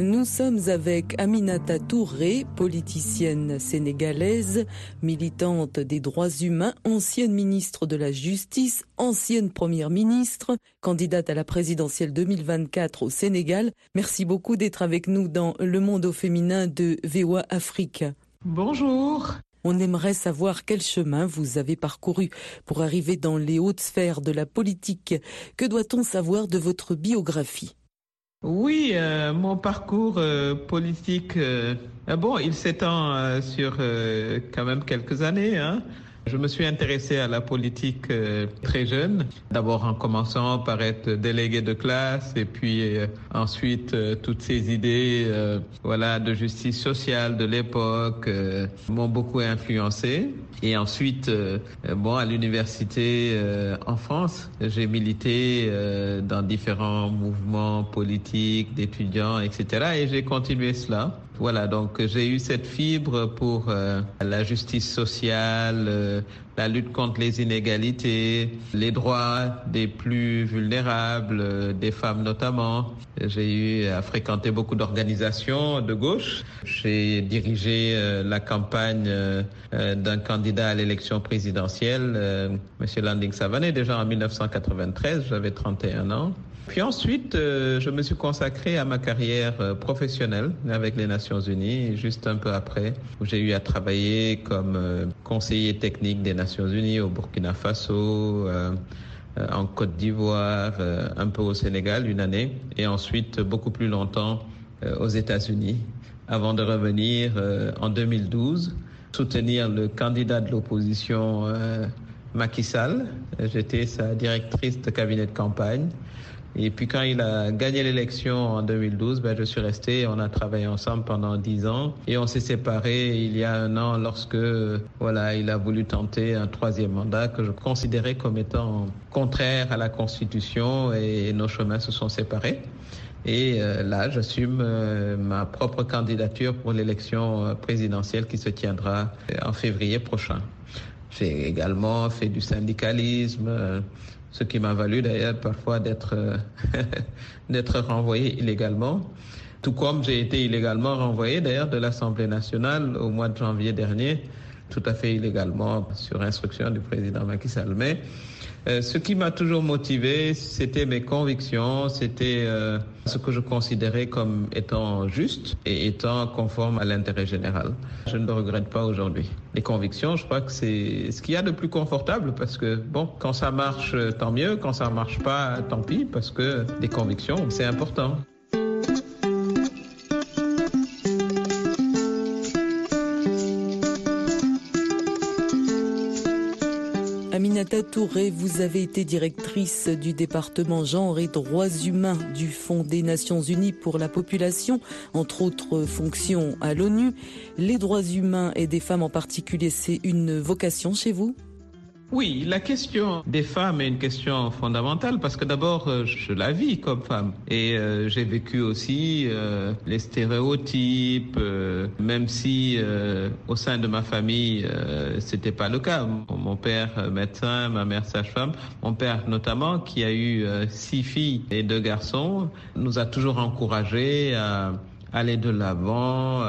Nous sommes avec Aminata Touré, politicienne sénégalaise, militante des droits humains, ancienne ministre de la Justice, ancienne première ministre, candidate à la présidentielle 2024 au Sénégal. Merci beaucoup d'être avec nous dans Le Monde au féminin de VOA Afrique. Bonjour. On aimerait savoir quel chemin vous avez parcouru pour arriver dans les hautes sphères de la politique. Que doit-on savoir de votre biographie? Oui, euh, mon parcours euh, politique, euh, bon, il s'étend sur quand même quelques années. Hein. Je me suis intéressé à la politique euh, très jeune, d'abord en commençant par être délégué de classe et puis euh, ensuite euh, toutes ces idées voilà, de justice sociale de l'époque m'ont beaucoup influencé. Et ensuite, bon, à l'université en France, j'ai milité dans différents mouvements politiques, d'étudiants, etc. Et j'ai continué cela. Voilà, donc j'ai eu cette fibre pour euh, la justice sociale, euh, la lutte contre les inégalités, les droits des plus vulnérables, euh, des femmes notamment. J'ai eu à fréquenter beaucoup d'organisations de gauche. J'ai dirigé la campagne d'un candidat à l'élection présidentielle, euh, M. Landing Savané, déjà en 1993, j'avais 31 ans. Puis ensuite, euh, je me suis consacré à ma carrière euh, professionnelle avec les Nations Unies, juste un peu après, où j'ai eu à travailler comme euh, conseiller technique des Nations Unies au Burkina Faso, euh, euh, en Côte d'Ivoire, un peu au Sénégal une année, et ensuite beaucoup plus longtemps aux États-Unis, avant de revenir en 2012 soutenir le candidat de l'opposition Macky Sall. J'étais sa directrice de cabinet de campagne. Et puis quand il a gagné l'élection en 2012, ben, je suis resté, on a travaillé ensemble pendant dix ans et on s'est séparés il y a un an lorsque voilà, il a voulu tenter un troisième mandat que je considérais comme étant contraire à la Constitution et nos chemins se sont séparés. Et euh, là, j'assume euh, ma propre candidature pour l'élection euh, présidentielle qui se tiendra en février prochain. J'ai également fait du syndicalisme, euh, ce qui m'a valu d'ailleurs parfois d'être euh, d'être renvoyé illégalement. Tout comme j'ai été illégalement renvoyé d'ailleurs de l'Assemblée nationale au mois de janvier dernier, tout à fait illégalement sur instruction du président Macky Sall. Mais euh, ce qui m'a toujours motivé, c'était mes convictions, c'était euh, ce que je considérais comme étant juste et étant conforme à l'intérêt général. Je ne le regrette pas aujourd'hui. Les convictions, je crois que c'est ce qu'il y a de plus confortable parce que, bon, quand ça marche, tant mieux, quand ça marche pas, tant pis, parce que les convictions, c'est important. Vous avez été directrice du département genre et droits humains du Fonds des Nations Unies pour la population, entre autres fonctions à l'ONU. Les droits humains et des femmes en particulier, c'est une vocation chez vous? Oui, la question des femmes est une question fondamentale parce que d'abord, euh, je la vis comme femme et euh, j'ai vécu aussi euh, les stéréotypes, même si au sein de ma famille, c'était pas le cas. Mon, père médecin, ma mère sage-femme, mon père notamment, qui a eu six filles et deux garçons, nous a toujours encouragés à aller de l'avant,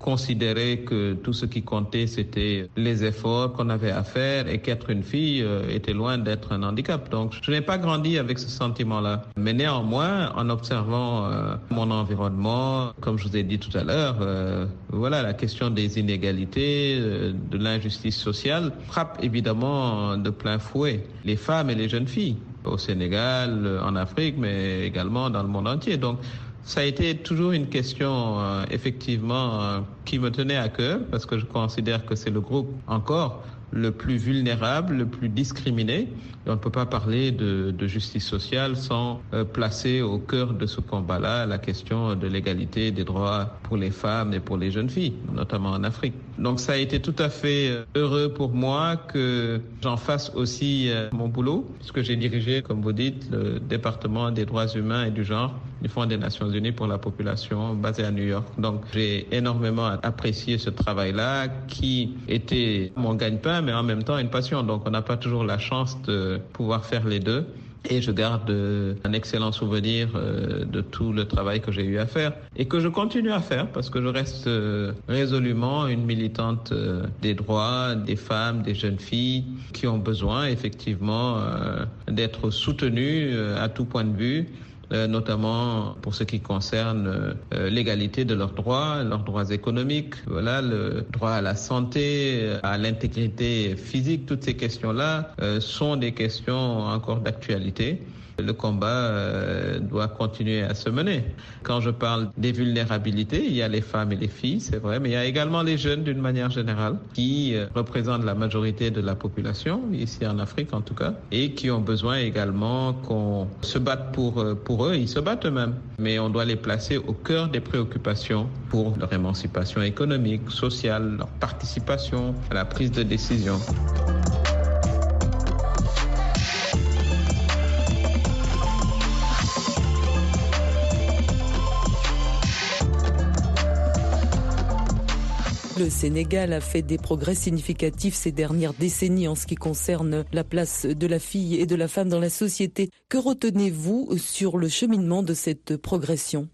à considérer que tout ce qui comptait, c'était les efforts qu'on avait à faire et qu'être une fille euh, était loin d'être un handicap. Donc, je n'ai pas grandi avec ce sentiment-là. Mais néanmoins, en observant euh, mon environnement, comme je vous ai dit tout à l'heure, euh, voilà, la question des inégalités, euh, de l'injustice sociale frappe évidemment de plein fouet les femmes et les jeunes filles au Sénégal, en Afrique, mais également dans le monde entier. Donc, Ça a été toujours une question, euh, effectivement, euh, qui me tenait à cœur, parce que je considère que c'est le groupe encore le plus vulnérable, le plus discriminé. on ne peut pas parler de, de justice sociale sans euh, placer au cœur de ce combat-là la question de l'égalité des droits pour les femmes et pour les jeunes filles, notamment en Afrique. Donc ça a été tout à fait euh, heureux pour moi que j'en fasse aussi euh, mon boulot, puisque j'ai dirigé, comme vous dites, le département des droits humains et du genre du Fonds des Nations Unies pour la population basé à New York. Donc j'ai énormément apprécié ce travail-là qui était mon gagne-pain, mais en même temps une passion. Donc on n'a pas toujours la chance de pouvoir faire les deux. Et je garde euh, un excellent souvenir euh, de tout le travail que j'ai eu à faire et que je continue à faire parce que je reste euh, résolument une militante des droits des femmes, des jeunes filles qui ont besoin effectivement d'être soutenues à tout point de vue notamment pour ce qui concerne euh, l'égalité de leurs droits, leurs droits économiques, voilà, le droit à la santé, à l'intégrité physique, toutes ces questions-là euh, sont des questions encore d'actualité le combat euh, doit continuer à se mener. Quand je parle des vulnérabilités, il y a les femmes et les filles, c'est vrai, mais il y a également les jeunes d'une manière générale qui euh, représentent la majorité de la population, ici en Afrique en tout cas, et qui ont besoin également qu'on se batte euh, pour eux. Ils se battent eux-mêmes, mais on doit les placer au cœur des préoccupations pour leur émancipation économique, sociale, leur participation à la prise de décision. Le Sénégal a fait des progrès significatifs ces dernières décennies en ce qui concerne la place de la fille et de la femme dans la société. Que retenez-vous sur le cheminement de cette progression?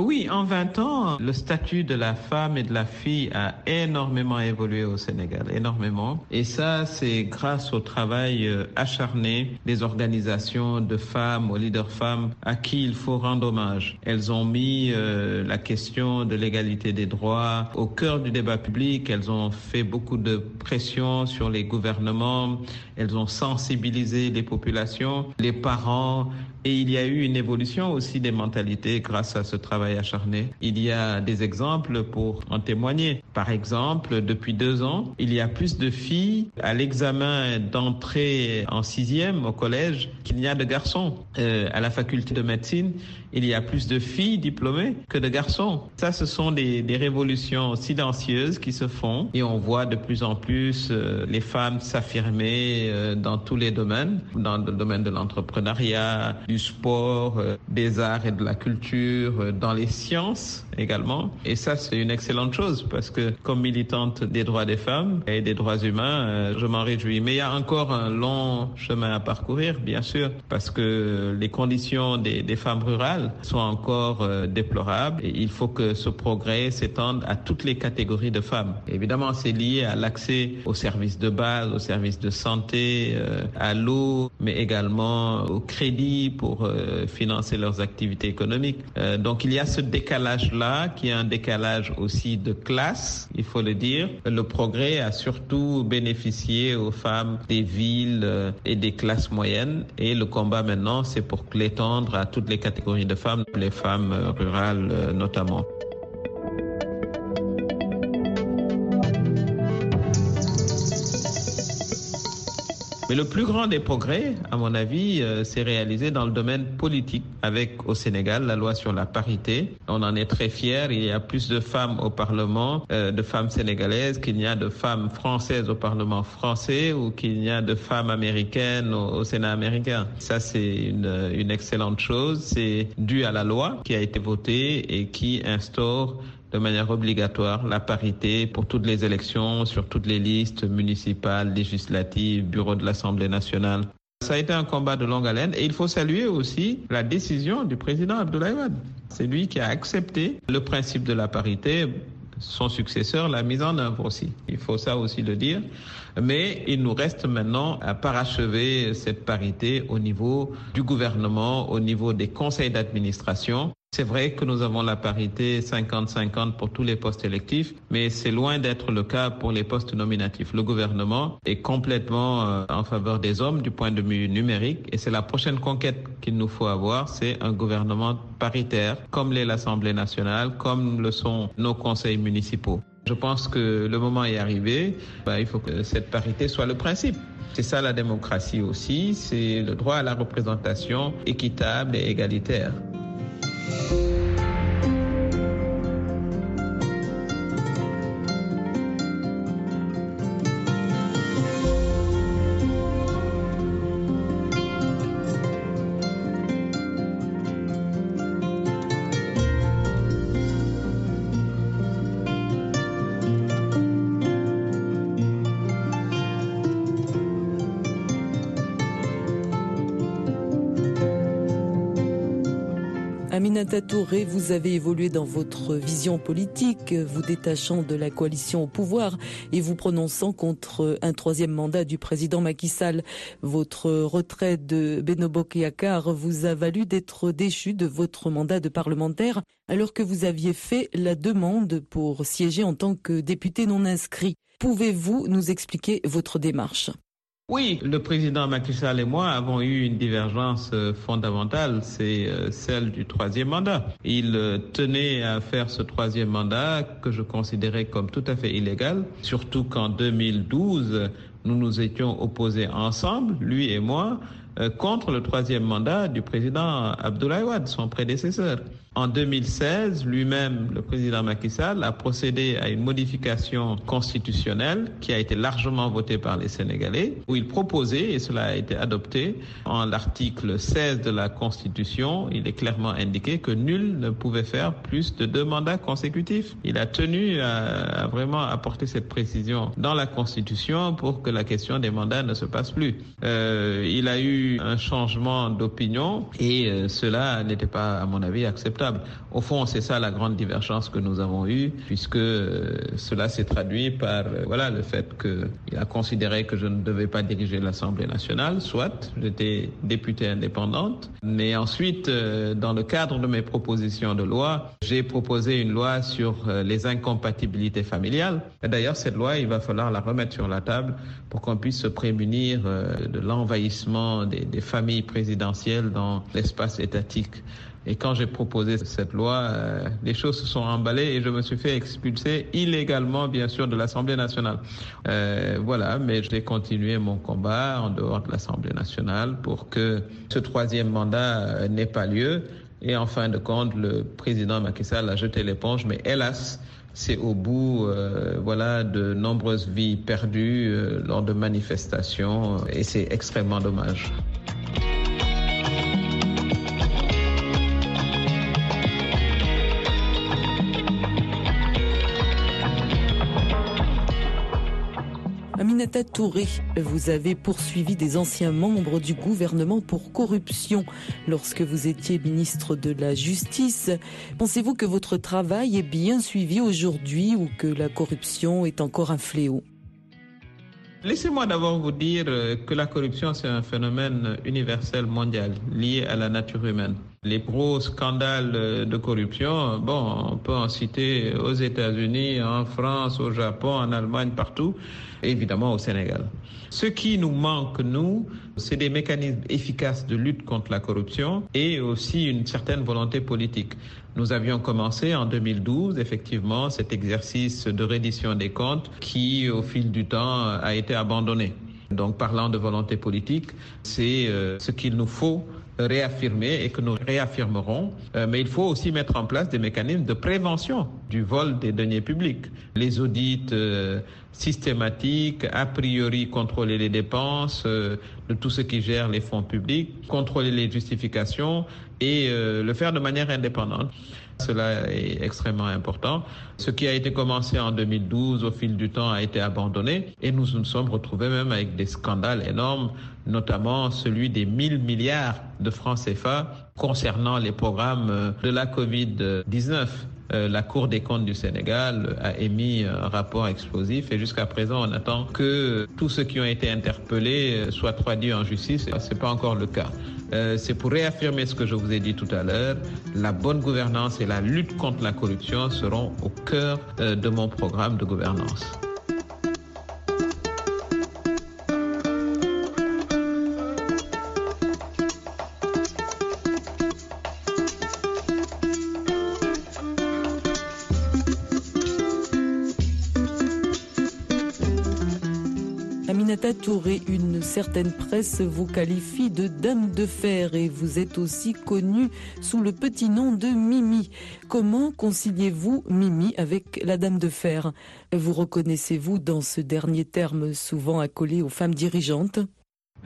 Oui, en 20 ans, le statut de la femme et de la fille a énormément évolué au Sénégal, énormément. Et ça, c'est grâce au travail euh, acharné des organisations de femmes, aux leaders femmes, à qui il faut rendre hommage. Elles ont mis euh, la question de l'égalité des droits au cœur du débat public. Elles ont fait beaucoup de pression sur les gouvernements. Elles ont sensibilisé les populations, les parents, et il y a eu une évolution aussi des mentalités grâce à ce travail acharné. Il y a des exemples pour en témoigner. Par exemple, depuis deux ans, il y a plus de filles à l'examen d'entrée en sixième au collège qu'il n'y a de garçons. Euh, à la faculté de médecine, il y a plus de filles diplômées que de garçons. Ça, ce sont des, des révolutions silencieuses qui se font et on voit de plus en plus euh, les femmes s'affirmer euh, dans tous les domaines, dans le domaine de l'entrepreneuriat, du sport, euh, des arts et de la culture, dans les sciences également. Et ça, c'est une excellente chose parce que comme militante des droits des femmes et des droits humains, euh, je m'en réjouis. Mais il y a encore un long chemin à parcourir, bien sûr, parce que les conditions des, des femmes rurales sont encore déplorables et il faut que ce progrès s'étende à toutes les catégories de femmes. Évidemment, c'est lié à l'accès aux services de base, aux services de santé, à l'eau, mais également au crédit pour euh, financer leurs activités économiques. Euh, donc il y a ce décalage-là qui est un décalage aussi de classe, il faut le dire. Le progrès a surtout bénéficié aux femmes des villes euh, et des classes moyennes et le combat maintenant c'est pour l'étendre à toutes les catégories de femmes, les femmes rurales notamment. Mais le plus grand des progrès, à mon avis, euh, s'est réalisé dans le domaine politique avec au Sénégal la loi sur la parité. On en est très fiers. Il y a plus de femmes au Parlement, euh, de femmes sénégalaises qu'il n'y a de femmes françaises au Parlement français ou qu'il n'y a de femmes américaines au, au Sénat américain. Ça, c'est une, une excellente chose. C'est dû à la loi qui a été votée et qui instaure de manière obligatoire la parité pour toutes les élections, sur toutes les listes municipales, législatives, bureau de l'Assemblée nationale. Ça a été un combat de longue haleine et il faut saluer aussi la décision du président Abdoulaye Wade. C'est lui qui a accepté le principe de la parité. Son successeur l'a mise en œuvre aussi. Il faut ça aussi le dire. Mais il nous reste maintenant à parachever cette parité au niveau du gouvernement, au niveau des conseils d'administration. C'est vrai que nous avons la parité 50-50 pour tous les postes électifs, mais c'est loin d'être le cas pour les postes nominatifs. Le gouvernement est complètement euh, en faveur des hommes du point de vue numérique et c'est la prochaine conquête qu'il nous faut avoir, c'est un gouvernement paritaire comme l'est l'Assemblée nationale, comme le sont nos conseils municipaux. Je pense que le moment est arrivé. Bah, il faut que cette parité soit le principe. C'est ça la démocratie aussi, c'est le droit à la représentation équitable et égalitaire. Aminata Vous avez évolué dans votre vision politique, vous détachant de la coalition au pouvoir et vous prononçant contre un troisième mandat du président Macky Sall. Votre retraite de Benobo vous a valu d'être déchu de votre mandat de parlementaire alors que vous aviez fait la demande pour siéger en tant que député non inscrit. Pouvez-vous nous expliquer votre démarche? Oui, le président Macky Sall et moi avons eu une divergence euh, fondamentale, c'est euh, celle du troisième mandat. Il euh, tenait à faire ce troisième mandat que je considérais comme tout à fait illégal, surtout qu'en 2012, nous nous étions opposés ensemble, lui et moi, contre le troisième mandat du président Abdoulaye Wade, son prédécesseur. En 2016, lui-même, le président Macky Sall, a procédé à une modification constitutionnelle qui a été largement votée par les Sénégalais, où il proposait, et cela a été adopté, en l'article 16 de la Constitution, il est clairement indiqué que nul ne pouvait faire plus de deux mandats consécutifs. Il a tenu à, vraiment apporter cette précision dans la Constitution pour que la question des mandats ne se passe plus. Euh, il a eu un changement d'opinion et euh, cela n'était pas, à mon avis, acceptable. Au fond, c'est ça la grande divergence que nous avons eue, puisque euh, cela s'est traduit par euh, voilà le fait qu'il a considéré que je ne devais pas diriger l'Assemblée nationale, soit j'étais députée indépendante, mais ensuite, euh, dans le cadre de mes propositions de loi, j'ai proposé une loi sur les incompatibilités familiales. D'ailleurs, cette loi, il va falloir la remettre sur la table pour qu'on puisse se prémunir de l'envahissement des familles présidentielles dans l'espace étatique. Et quand j'ai proposé cette loi, euh, les choses se sont emballées et je me suis fait expulser illégalement, bien sûr, de l'Assemblée nationale. Euh, voilà, mais j'ai continué mon combat en dehors de l'Assemblée nationale pour que ce troisième mandat euh, n'ait pas lieu. Et en fin de compte, le président Macky Sall a jeté l'éponge, mais hélas, c'est au bout euh, voilà, de nombreuses vies perdues euh, lors de manifestations et c'est extrêmement dommage. Vous avez poursuivi des anciens membres du gouvernement pour corruption lorsque vous étiez ministre de la Justice. Pensez-vous que votre travail est bien suivi aujourd'hui ou que la corruption est encore un fléau? Laissez-moi d'abord vous dire que la corruption, c'est un phénomène universel mondial lié à la nature humaine. Les gros scandales euh, de corruption, bon, on peut en citer aux États-Unis, en France, au Japon, en Allemagne, partout, évidemment au Sénégal. Ce qui nous manque, nous, c'est des mécanismes efficaces de lutte contre la corruption et aussi une certaine volonté politique. Nous avions commencé en 2012, effectivement, cet exercice de reddition des comptes qui, au fil du temps, a été abandonné. Donc, parlant de volonté politique, c'est euh, ce qu'il nous faut réaffirmer et que nous réaffirmerons. Euh, mais il faut aussi mettre en place des mécanismes de prévention du vol des deniers publics. Les audits euh, systématiques, a priori contrôler les dépenses de tout ce qui gère les fonds publics, contrôler les justifications et le faire de manière indépendante. Cela est extrêmement important. Ce qui a été commencé en 2012 au fil du temps a été abandonné et nous nous sommes retrouvés même avec des scandales énormes, notamment celui des 1000 milliards de francs CFA concernant les programmes de la COVID-19 euh, la Cour des comptes du Sénégal a émis un rapport explosif et jusqu'à présent, on attend que tous ceux qui ont été interpellés soient traduits en justice. Ce n'est pas encore le cas. Euh, c'est pour réaffirmer ce que je vous ai dit tout à l'heure. La bonne gouvernance et la lutte contre la corruption seront au cœur euh, de mon programme de gouvernance. Une certaine presse vous qualifie de dame de fer et vous êtes aussi connue sous le petit nom de Mimi. Comment conciliez-vous Mimi avec la dame de fer? Vous reconnaissez-vous dans ce dernier terme souvent accolé aux femmes dirigeantes?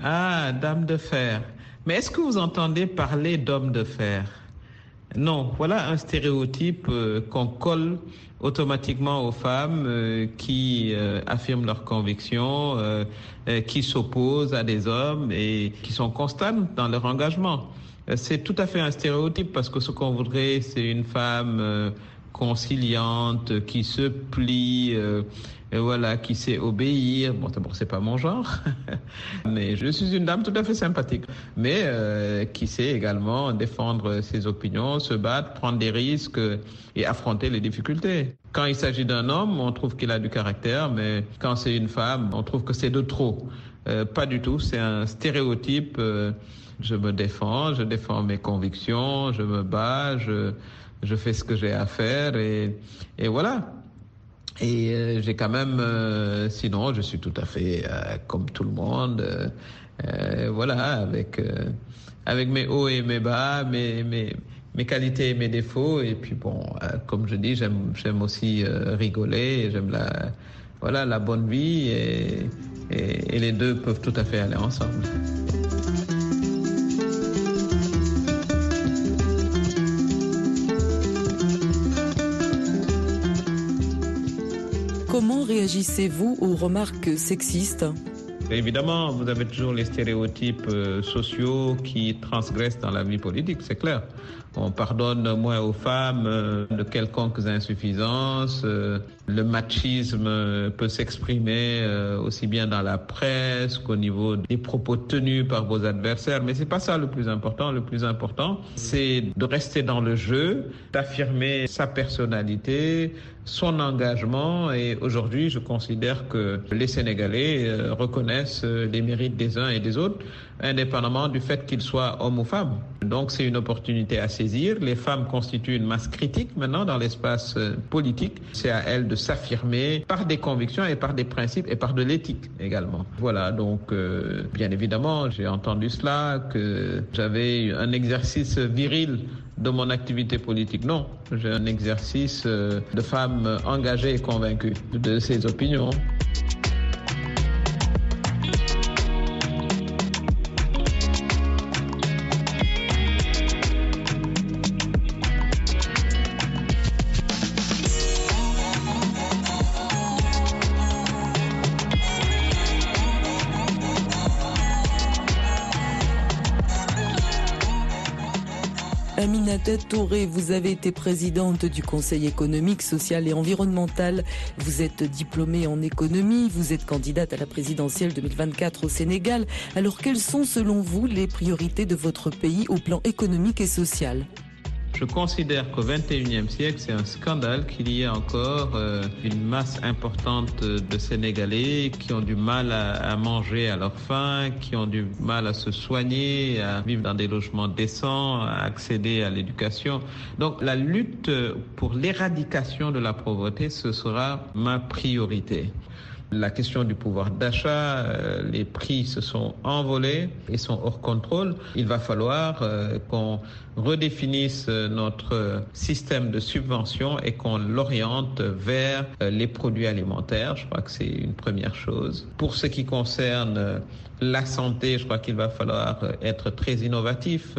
Ah, dame de fer. Mais est-ce que vous entendez parler d'homme de fer? Non, voilà un stéréotype euh, qu'on colle automatiquement aux femmes euh, qui euh, affirment leurs convictions, qui s'opposent à des hommes et qui sont constantes dans leur engagement. C'est tout à fait un stéréotype parce que ce qu'on voudrait, c'est une femme conciliante, qui se plie, euh, et voilà, qui sait obéir. Bon, d'abord, c'est pas mon genre, mais je suis une dame tout à fait sympathique, mais euh, qui sait également défendre ses opinions, se battre, prendre des risques et affronter les difficultés. Quand il s'agit d'un homme, on trouve qu'il a du caractère, mais quand c'est une femme, on trouve que c'est de trop. Euh, pas du tout, c'est un stéréotype. Euh, je me défends, je défends mes convictions, je me bats, je je fais ce que j'ai à faire et, voilà. Et euh, j'ai quand même, euh, sinon, je suis tout à fait euh, comme tout le monde, voilà, avec avec mes hauts et mes bas, mes mes mes qualités et mes défauts. Et puis bon, comme je dis, j'aime j'aime aussi rigoler, j'aime la voilà la bonne vie et, et les deux peuvent tout à fait aller ensemble. Réagissez-vous aux remarques sexistes Évidemment, vous avez toujours les stéréotypes euh, sociaux qui transgressent dans la vie politique, c'est clair. On pardonne moins aux femmes euh, de quelconques insuffisances. Euh, le machisme peut s'exprimer aussi bien dans la presse qu'au niveau des propos tenus par vos adversaires. Mais c'est pas ça le plus important. Le plus important, c'est de rester dans le jeu, d'affirmer sa personnalité, son engagement. Et aujourd'hui, je considère que les Sénégalais reconnaissent les mérites des uns et des autres, indépendamment du fait qu'ils soient hommes ou femmes. Donc c'est une opportunité à Les femmes constituent une masse critique maintenant dans l'espace politique. C'est à elles de s'affirmer par des convictions et par des principes et par de l'éthique également. Voilà, donc euh, bien évidemment, j'ai entendu cela, que j'avais un exercice viril de mon activité politique. Non, j'ai un exercice de femme engagée et convaincue de ses opinions. Aminata Touré, vous avez été présidente du Conseil économique, social et environnemental. Vous êtes diplômée en économie. Vous êtes candidate à la présidentielle 2024 au Sénégal. Alors, quelles sont selon vous les priorités de votre pays au plan économique et social? Je considère qu'au XXIe siècle, c'est un scandale qu'il y ait encore euh, une masse importante de Sénégalais qui ont du mal à, à, manger à leur faim, qui ont du mal à se soigner, à vivre dans des logements décents, à accéder à l'éducation. Donc la lutte pour l'éradication de la pauvreté, ce sera ma priorité. La question du pouvoir d'achat, euh, les prix se sont envolés et sont hors contrôle. Il va falloir euh, qu'on redéfinisse notre système de subvention et qu'on l'oriente vers euh, les produits alimentaires. Je crois que c'est une première chose. Pour ce qui concerne la santé, je crois qu'il va falloir être très innovatif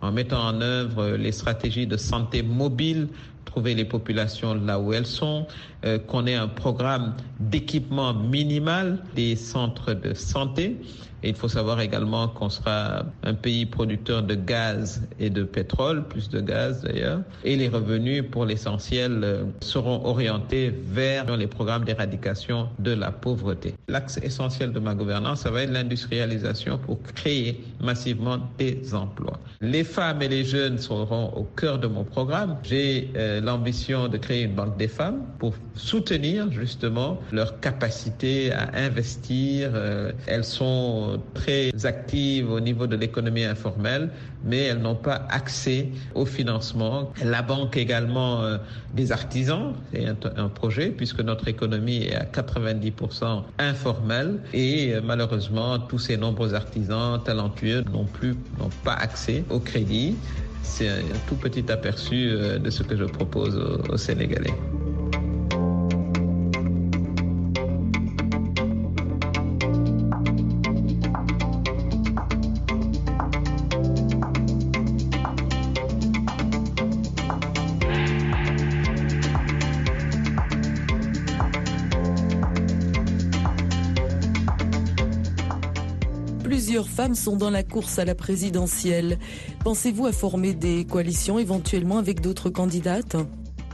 en mettant en œuvre les stratégies de santé mobile trouver les populations là où elles sont, euh, qu'on ait un programme d'équipement minimal des centres de santé, Et il faut savoir également qu'on sera un pays producteur de gaz et de pétrole, plus de gaz d'ailleurs. Et les revenus, pour l'essentiel, euh, seront orientés vers les programmes d'éradication de la pauvreté. L'axe essentiel de ma gouvernance, ça va être l'industrialisation pour créer massivement des emplois. Les femmes et les jeunes seront au cœur de mon programme. J'ai euh, l'ambition de créer une banque des femmes pour soutenir justement leur capacité à investir. Euh, elles sont très actives au niveau de l'économie informelle, mais elles n'ont pas accès au financement. La banque également euh, des artisans, c'est un, projet puisque notre économie est à 90% informelle et euh, malheureusement tous ces nombreux artisans talentueux n'ont plus, n'ont pas accès au crédit. C'est un, tout petit aperçu euh, de ce que je propose aux Sénégalais. Femmes sont dans la course à la présidentielle. Pensez-vous à former des coalitions éventuellement avec d'autres candidates?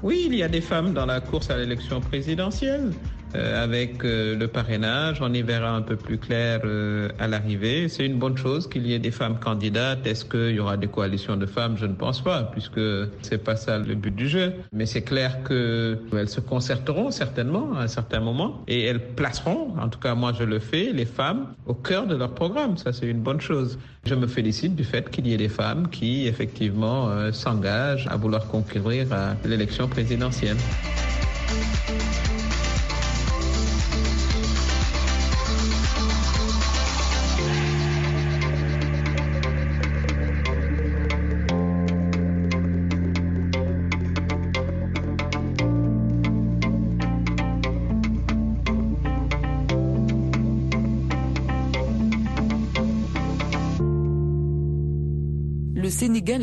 Oui, il y a des femmes dans la course à l'élection présidentielle. Euh, avec euh, le parrainage, on y verra un peu plus clair euh, à l'arrivée. C'est une bonne chose qu'il y ait des femmes candidates. Est-ce qu'il y aura des coalitions de femmes? Je ne pense pas, puisque c'est pas ça le but du jeu. Mais c'est clair qu'elles se concerteront certainement à un certain moment et elles placeront, en tout cas moi je le fais, les femmes au cœur de leur programme. Ça c'est une bonne chose. Je me félicite du fait qu'il y ait des femmes qui effectivement s'engagent à vouloir concourir à l'élection présidentielle.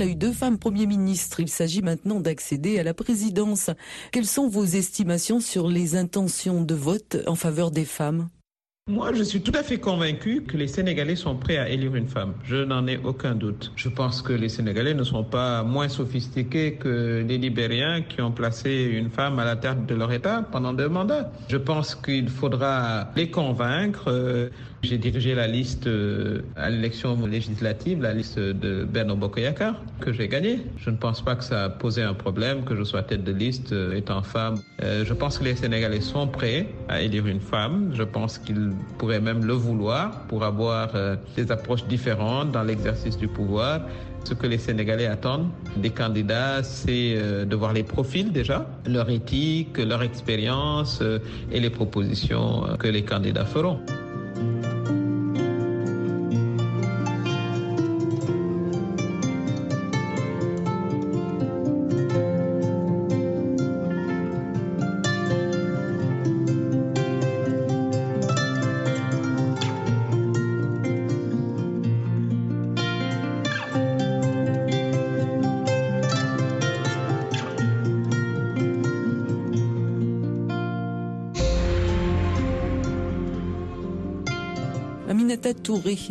A eu deux femmes premiers ministres. Il s'agit maintenant d'accéder à la présidence. Quelles sont vos estimations sur les intentions de vote en faveur des femmes? Moi, je suis tout à fait convaincu que les Sénégalais sont prêts à élire une femme. Je n'en ai aucun doute. Je pense que les Sénégalais ne sont pas moins sophistiqués que les Libériens qui ont placé une femme à la tête de leur État pendant deux mandats. Je pense qu'il faudra les convaincre. J'ai dirigé la liste à l'élection législative, la liste de Berno Bokoyakar, que j'ai gagné. Je ne pense pas que ça a posé un problème que je sois tête de liste étant femme. Je pense que les Sénégalais sont prêts à élire une femme. Je pense qu'ils pourraient même le vouloir pour avoir des approches différentes dans l'exercice du pouvoir. Ce que les Sénégalais attendent des candidats, c'est de voir les profils déjà, leur éthique, leur expérience et les propositions que les candidats feront.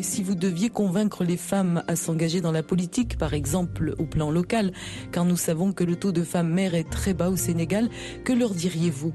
Si vous deviez convaincre les femmes à s'engager dans la politique, par exemple au plan local, car nous savons que le taux de femmes mères est très bas au Sénégal, que leur diriez-vous?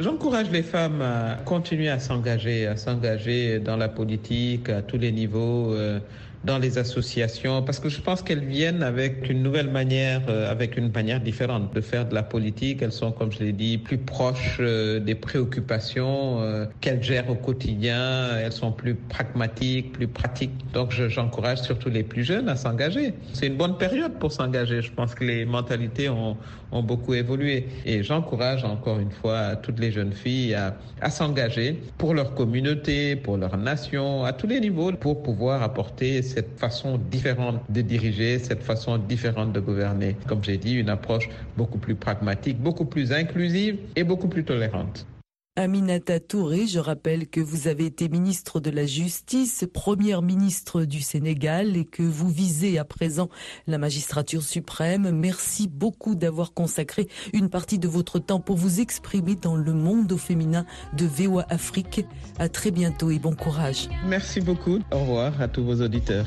J'encourage les femmes à continuer à s'engager, à s'engager dans la politique à tous les niveaux. Euh dans les associations, parce que je pense qu'elles viennent avec une nouvelle manière, euh, avec une manière différente de faire de la politique. Elles sont, comme je l'ai dit, plus proches euh, des préoccupations euh, qu'elles gèrent au quotidien. Elles sont plus pragmatiques, plus pratiques. Donc, j'encourage surtout les plus jeunes à s'engager. C'est une bonne période pour s'engager. Je pense que les mentalités ont, ont beaucoup évolué. Et j'encourage encore une fois toutes les jeunes filles à, à s'engager pour leur communauté, pour leur nation, à tous les niveaux, pour pouvoir apporter cette façon différente de diriger, cette façon différente de gouverner. Comme j'ai dit, une approche beaucoup plus pragmatique, beaucoup plus inclusive et beaucoup plus tolérante. Aminata Touré, je rappelle que vous avez été ministre de la Justice, première ministre du Sénégal et que vous visez à présent la magistrature suprême. Merci beaucoup d'avoir consacré une partie de votre temps pour vous exprimer dans le monde au féminin de VOA Afrique. À très bientôt et bon courage. Merci beaucoup. Au revoir à tous vos auditeurs.